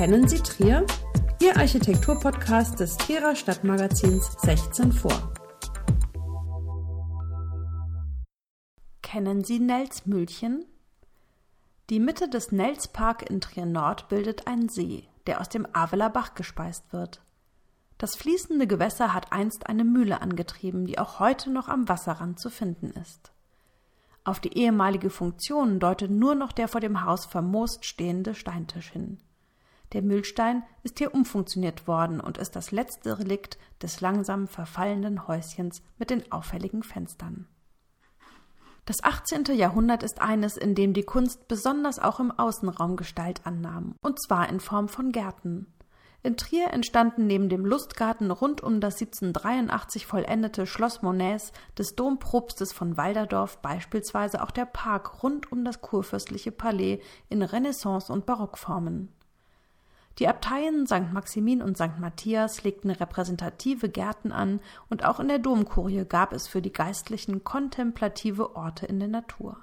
Kennen Sie Trier? Ihr Architekturpodcast des Trierer Stadtmagazins 16 vor. Kennen Sie Nelsmühlchen? Die Mitte des Nelspark in Trier Nord bildet ein See, der aus dem Aveler Bach gespeist wird. Das fließende Gewässer hat einst eine Mühle angetrieben, die auch heute noch am Wasserrand zu finden ist. Auf die ehemalige Funktion deutet nur noch der vor dem Haus vermoost stehende Steintisch hin. Der Mühlstein ist hier umfunktioniert worden und ist das letzte Relikt des langsam verfallenden Häuschens mit den auffälligen Fenstern. Das 18. Jahrhundert ist eines, in dem die Kunst besonders auch im Außenraum Gestalt annahm, und zwar in Form von Gärten. In Trier entstanden neben dem Lustgarten rund um das 1783 vollendete Schloss Monets des Dompropstes von Walderdorf beispielsweise auch der Park rund um das kurfürstliche Palais in Renaissance- und Barockformen. Die Abteien St. Maximin und St. Matthias legten repräsentative Gärten an, und auch in der Domkurie gab es für die Geistlichen kontemplative Orte in der Natur,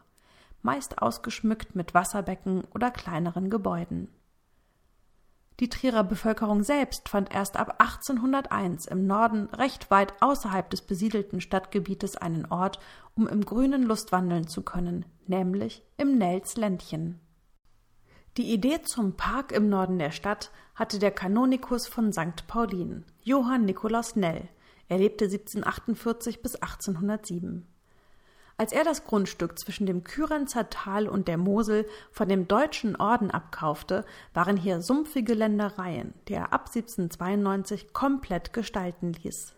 meist ausgeschmückt mit Wasserbecken oder kleineren Gebäuden. Die Trierer Bevölkerung selbst fand erst ab 1801 im Norden recht weit außerhalb des besiedelten Stadtgebietes einen Ort, um im Grünen Lust wandeln zu können, nämlich im Nels Ländchen. Die Idee zum Park im Norden der Stadt hatte der Kanonikus von St. Paulin, Johann Nikolaus Nell. Er lebte 1748 bis 1807. Als er das Grundstück zwischen dem Kürenzer Tal und der Mosel von dem Deutschen Orden abkaufte, waren hier sumpfige Ländereien, die er ab 1792 komplett gestalten ließ.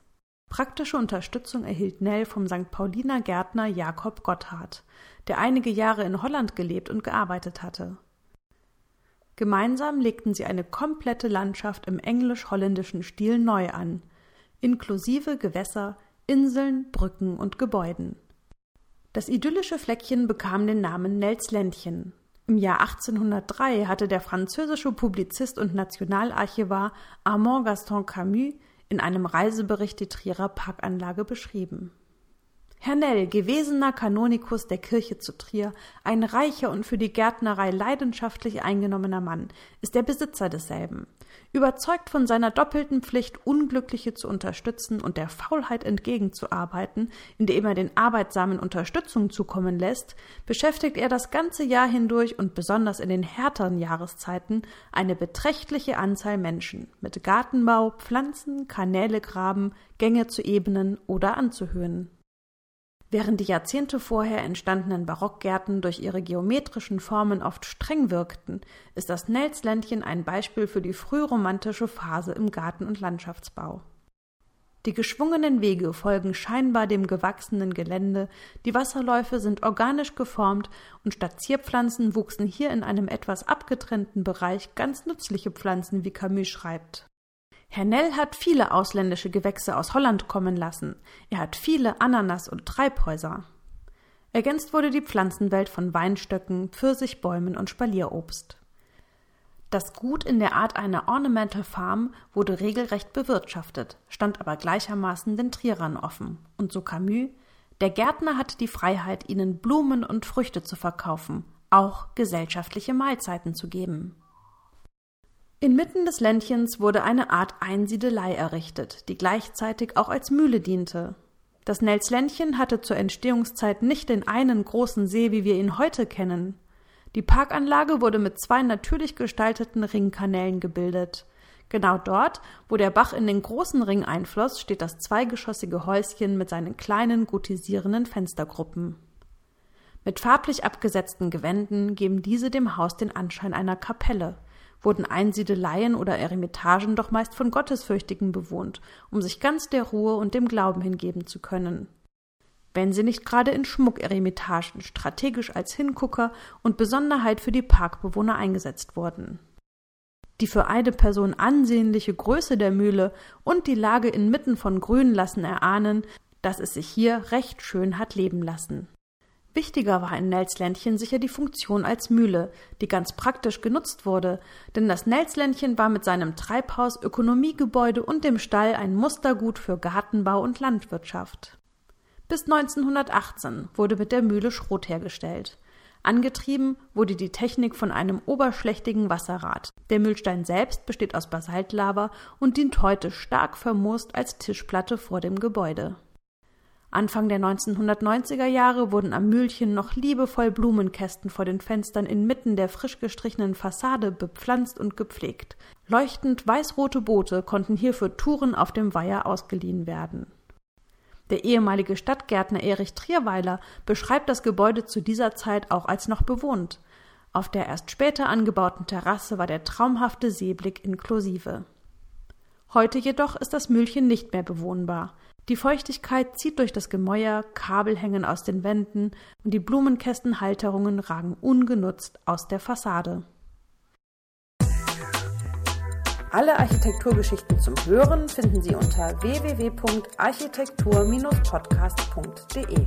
Praktische Unterstützung erhielt Nell vom St. Pauliner Gärtner Jakob Gotthard, der einige Jahre in Holland gelebt und gearbeitet hatte. Gemeinsam legten sie eine komplette Landschaft im englisch-holländischen Stil neu an, inklusive Gewässer, Inseln, Brücken und Gebäuden. Das idyllische Fleckchen bekam den Namen Nelsländchen. Im Jahr 1803 hatte der französische Publizist und Nationalarchivar Armand Gaston Camus in einem Reisebericht die Trierer Parkanlage beschrieben Herr Nell, gewesener Kanonikus der Kirche zu Trier, ein reicher und für die Gärtnerei leidenschaftlich eingenommener Mann, ist der Besitzer desselben. Überzeugt von seiner doppelten Pflicht, Unglückliche zu unterstützen und der Faulheit entgegenzuarbeiten, indem er den Arbeitsamen Unterstützung zukommen lässt, beschäftigt er das ganze Jahr hindurch und besonders in den härteren Jahreszeiten eine beträchtliche Anzahl Menschen mit Gartenbau, Pflanzen, Kanäle graben, Gänge zu ebnen oder anzuhöhen. Während die Jahrzehnte vorher entstandenen Barockgärten durch ihre geometrischen Formen oft streng wirkten, ist das Nelsländchen ein Beispiel für die frühromantische Phase im Garten- und Landschaftsbau. Die geschwungenen Wege folgen scheinbar dem gewachsenen Gelände, die Wasserläufe sind organisch geformt und statt Zierpflanzen wuchsen hier in einem etwas abgetrennten Bereich ganz nützliche Pflanzen, wie Camus schreibt. Herr Nell hat viele ausländische Gewächse aus Holland kommen lassen. Er hat viele Ananas- und Treibhäuser. Ergänzt wurde die Pflanzenwelt von Weinstöcken, Pfirsichbäumen und Spalierobst. Das Gut in der Art einer Ornamental Farm wurde regelrecht bewirtschaftet, stand aber gleichermaßen den Trierern offen. Und so Camus, der Gärtner hatte die Freiheit, ihnen Blumen und Früchte zu verkaufen, auch gesellschaftliche Mahlzeiten zu geben. Inmitten des Ländchens wurde eine Art Einsiedelei errichtet, die gleichzeitig auch als Mühle diente. Das Nelsländchen hatte zur Entstehungszeit nicht den einen großen See, wie wir ihn heute kennen. Die Parkanlage wurde mit zwei natürlich gestalteten Ringkanälen gebildet. Genau dort, wo der Bach in den großen Ring einfloss, steht das zweigeschossige Häuschen mit seinen kleinen gotisierenden Fenstergruppen. Mit farblich abgesetzten Gewänden geben diese dem Haus den Anschein einer Kapelle, wurden Einsiedeleien oder Eremitagen doch meist von Gottesfürchtigen bewohnt, um sich ganz der Ruhe und dem Glauben hingeben zu können. Wenn sie nicht gerade in Schmuckeremitagen strategisch als Hingucker und Besonderheit für die Parkbewohner eingesetzt wurden. Die für eine Person ansehnliche Größe der Mühle und die Lage inmitten von Grün lassen erahnen, dass es sich hier recht schön hat leben lassen. Wichtiger war in Nelsländchen sicher die Funktion als Mühle, die ganz praktisch genutzt wurde, denn das Nelsländchen war mit seinem Treibhaus, Ökonomiegebäude und dem Stall ein Mustergut für Gartenbau und Landwirtschaft. Bis 1918 wurde mit der Mühle Schrot hergestellt. Angetrieben wurde die Technik von einem oberschlächtigen Wasserrad. Der Mühlstein selbst besteht aus Basaltlava und dient heute stark vermoost als Tischplatte vor dem Gebäude. Anfang der 1990er Jahre wurden am Mühlchen noch liebevoll Blumenkästen vor den Fenstern inmitten der frisch gestrichenen Fassade bepflanzt und gepflegt. Leuchtend weißrote Boote konnten hier für Touren auf dem Weiher ausgeliehen werden. Der ehemalige Stadtgärtner Erich Trierweiler beschreibt das Gebäude zu dieser Zeit auch als noch bewohnt. Auf der erst später angebauten Terrasse war der traumhafte Seeblick inklusive. Heute jedoch ist das Mühlchen nicht mehr bewohnbar. Die Feuchtigkeit zieht durch das Gemäuer, Kabel hängen aus den Wänden und die Blumenkästenhalterungen ragen ungenutzt aus der Fassade. Alle Architekturgeschichten zum Hören finden Sie unter www.architektur-podcast.de.